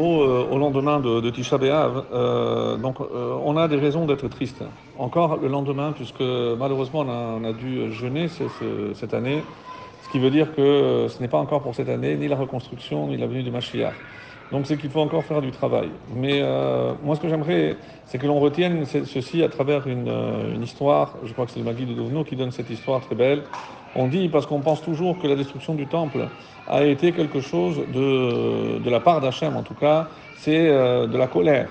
Euh, au lendemain de, Tisha B'Av, euh, euh, on a des raisons d'être triste. Encore le lendemain, puisque malheureusement on a, dû jeûner ce- ce- cette année, ce qui veut dire que ce n'est pas encore pour cette année ni la reconstruction ni la venue de Mashiach. Donc c'est qu'il faut encore faire du travail. Mais euh, moi ce que j'aimerais, c'est que l'on retienne ce- ceci à travers une, euh, une histoire. Je crois que c'est le Magui de Dovno qui donne cette histoire très belle. On dit parce qu'on pense toujours que la destruction du temple a été quelque chose de, de la part d'Hachem, en tout cas, c'est euh, de la colère.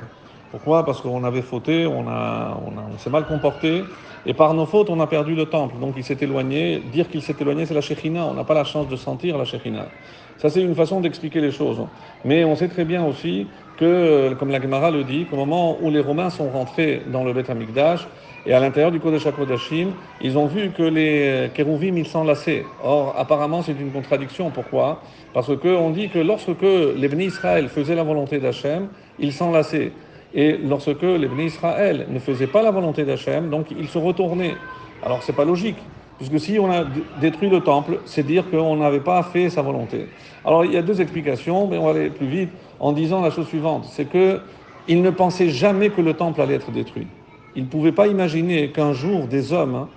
Pourquoi? Parce qu'on avait fauté, on, a, on, a- on s'est mal comporté, et par nos fautes, on a perdu le temple. Donc il s'est éloigné. Dire qu'il s'est éloigné, c'est la Shekhinah. On n'a pas la chance de sentir la Shekhinah. Ça, c'est une façon d'expliquer les choses. Mais on sait très bien aussi que, comme la Gemara le dit, qu'au moment où les Romains sont rentrés dans le Beth Amikdash, et à l'intérieur du Kodesh HaKodashim, ils ont vu que les Kérouvim, ils s'enlaçaient. Or, apparemment, c'est une contradiction. Pourquoi? Parce que on dit que lorsque les Bénis Israël faisaient la volonté d'Hachem, ils s'enlaçaient. Et lorsque les Bénis Israël ne faisaient pas la volonté d'Hachem, donc ils se retournaient. Alors, c'est pas logique. Puisque si on a détruit le temple, c'est dire qu'on n'avait pas fait sa volonté. Alors il y a deux explications, mais on va aller plus vite en disant la chose suivante, c'est que ils ne pensaient jamais que le temple allait être détruit. Ils ne pouvaient pas imaginer qu'un jour des hommes hein,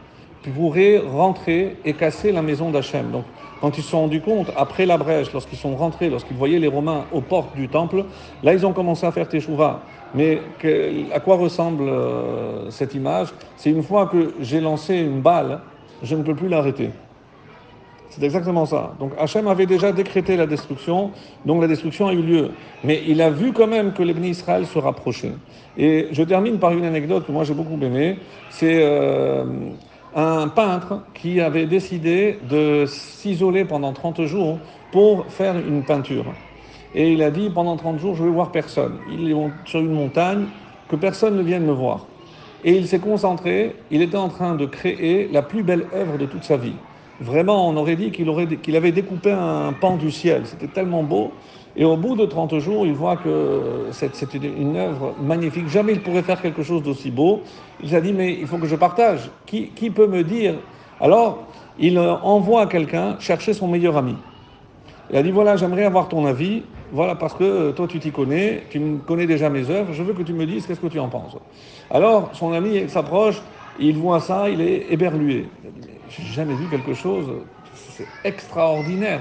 pourraient rentrer et casser la maison d'Hachem. Quand ils se sont rendus compte, après la brèche, lorsqu'ils sont rentrés, lorsqu'ils voyaient les Romains aux portes du temple, là ils ont commencé à faire teshuva. Mais à quoi ressemble euh, cette image? C'est une fois que j'ai lancé une balle, je ne peux plus l'arrêter. C'est exactement ça. Donc Hachem avait déjà décrété la destruction, donc la destruction a eu lieu. Mais il a vu quand même que les bénis Israël se rapprochaient. Et je termine par une anecdote que moi j'ai beaucoup aimée. C'est euh, un peintre qui avait décidé de s'isoler pendant 30 jours pour faire une peinture. Et il a dit pendant 30 jours, je vais voir personne. Il est sur une montagne, que personne ne vienne me voir. Et il s'est concentré, il était en train de créer la plus belle œuvre de toute sa vie. Vraiment, on aurait dit qu'il avait découpé un pan du ciel. C'était tellement beau. Et au bout de 30 jours, il voit que c'est- une œuvre magnifique. Jamais il pourrait faire quelque chose d'aussi beau. Il s'est dit, mais il faut que je partage. Qui, peut me dire? Alors, il euh, envoie quelqu'un chercher son meilleur ami. Il a dit voilà, j'aimerais avoir ton avis. Voilà, parce que euh, toi, tu t'y connais, tu connais déjà mes œuvres. Je veux que tu me dises qu'est-ce que tu en penses. Alors, son ami s'approche, il voit ça, il est éberlué. Il a dit mais j'ai jamais vu quelque chose, c'est extraordinaire.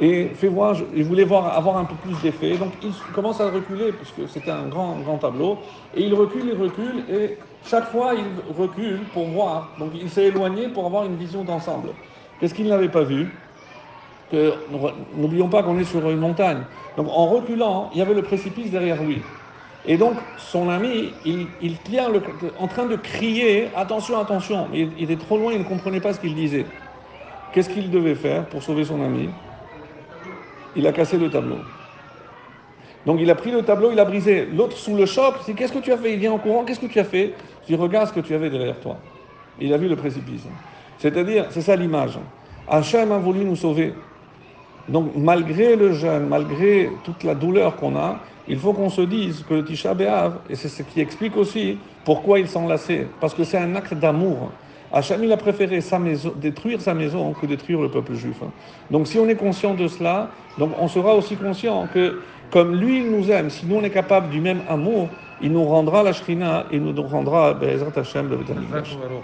Et fais voir, il voulait voir, avoir un peu plus d'effet. Donc, il commence à reculer, puisque c'était un grand, grand tableau. Et il recule, il recule, et chaque fois, il recule pour voir. Donc, il s'est éloigné pour avoir une vision d'ensemble. Qu'est-ce qu'il n'avait pas vu? N'oublions pas qu'on est sur une montagne. Donc en reculant, il y avait le précipice derrière lui. Et donc son ami, il, il tient le, en train de crier attention, attention. Mais il, il était trop loin, il ne comprenait pas ce qu'il disait. Qu'est-ce qu'il devait faire pour sauver son ami? Il a cassé le tableau. Donc il a pris le tableau, il a brisé. L'autre sous le choc, dit qu'est-ce que tu as fait? Il vient en courant, qu'est-ce que tu as fait? Je dis regarde ce que tu avais derrière toi. Il a vu le précipice. C'est-à-dire, c'est ça l'image. Hachem a voulu nous sauver. Donc, malgré le jeûne, malgré toute la douleur qu'on a, il faut qu'on se dise que le Tisha B'Av, et c'est ce qui explique aussi pourquoi il s'enlaçait, parce que c'est un acte d'amour. Hachem, il a préféré détruire sa maison que détruire le peuple juif. Donc, si on est conscient de cela, on sera aussi conscient que, comme lui, il nous aime, si nous on est capable du même amour, il nous rendra la Shrina et nous rendra Be'ezrat Hashem le.